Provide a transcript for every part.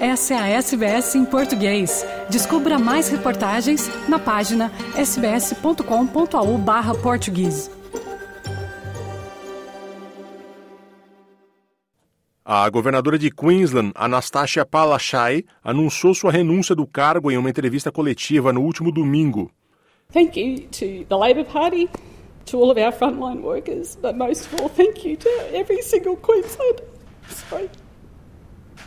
Essa é a SBS em português. Descubra mais reportagens na página sbs.com.au barra português. A governadora de Queensland, Anastasia Palaszczuk, anunciou sua renúncia do cargo em uma entrevista coletiva no último domingo. Thank you to the Labor Party, to all of our frontline workers, but most of all, thank you to every single Queenslander. Sorry.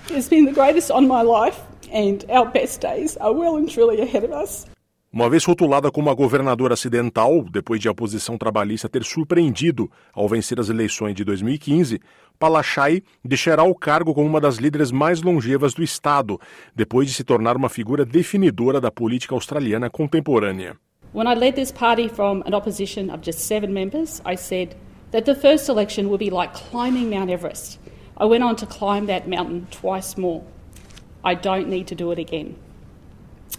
It's been the greatest on my life, and our best days are well and truly ahead of us. Uma vez rotulada como a governadora acidental, depois de a oposição trabalhista ter surpreendido ao vencer as eleições de 2015, Palachai deixará o cargo como uma das líderes mais longevas do Estado, depois de se tornar uma figura definidora da política australiana contemporânea. When I led this party from an opposition of just seven members, I said that the first election would be like climbing Mount Everest. I went on to climb that mountain twice more. I don't need to do it again.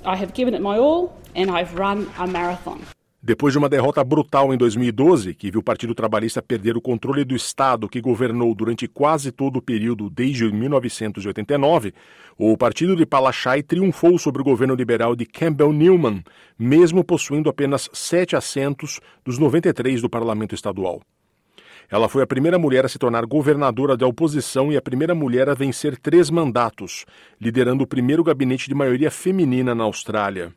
I have given it my all and I've run a marathon. Depois de uma derrota brutal em 2012, que viu o Partido Trabalhista perder o controle do Estado que governou durante quase todo o período desde 1989, o partido de Palachai triunfou sobre o governo liberal de Campbell Newman, mesmo possuindo apenas sete assentos dos 93 do parlamento estadual. Ela foi a primeira mulher a se tornar governadora da oposição e a primeira mulher a vencer três mandatos, liderando o primeiro gabinete de maioria feminina na Austrália.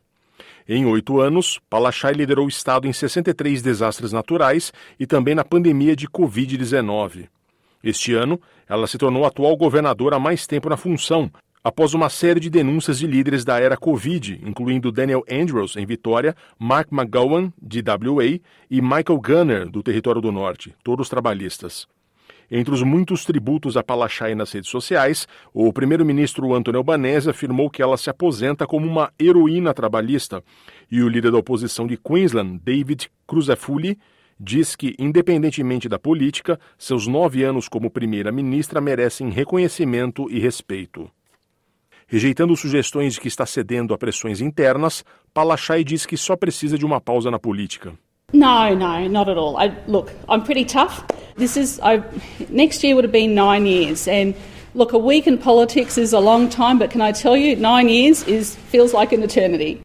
Em oito anos, Palachai liderou o Estado em 63 desastres naturais e também na pandemia de Covid-19. Este ano, ela se tornou a atual governadora há mais tempo na função, após uma série de denúncias de líderes da era Covid, incluindo Daniel Andrews, em Vitória, Mark McGowan, de WA, e Michael Gunner, do Território do Norte, todos trabalhistas. Entre os muitos tributos a Palachai nas redes sociais, o primeiro-ministro Anthony Albanese afirmou que ela se aposenta como uma heroína trabalhista, e o líder da oposição de Queensland, David Cruzefulli, diz que, independentemente da política, seus nove anos como primeira-ministra merecem reconhecimento e respeito. Rejeitando sugestões de que está cedendo a pressões internas, Palachai diz que só precisa de uma pausa na política. No, no, not at all. I, look, I'm pretty tough. This is I, next year would have been nine years, and look, a week in politics is a long time, but can I tell you, nine years is feels like an eternity.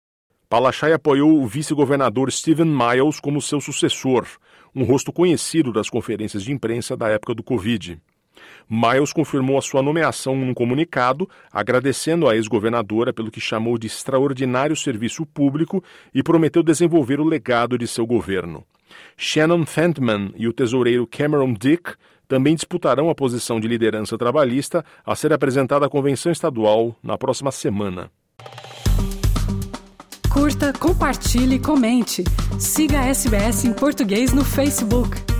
Palachai apoiou o vice-governador Stephen Miles como seu sucessor, um rosto conhecido das conferências de imprensa da época do Covid. Miles confirmou a sua nomeação num comunicado, agradecendo à ex-governadora pelo que chamou de extraordinário serviço público e prometeu desenvolver o legado de seu governo. Shannon Fentman e o tesoureiro Cameron Dick também disputarão a posição de liderança trabalhista a ser apresentada à convenção estadual na próxima semana. Curta, compartilhe, comente. Siga a SBS em português no Facebook.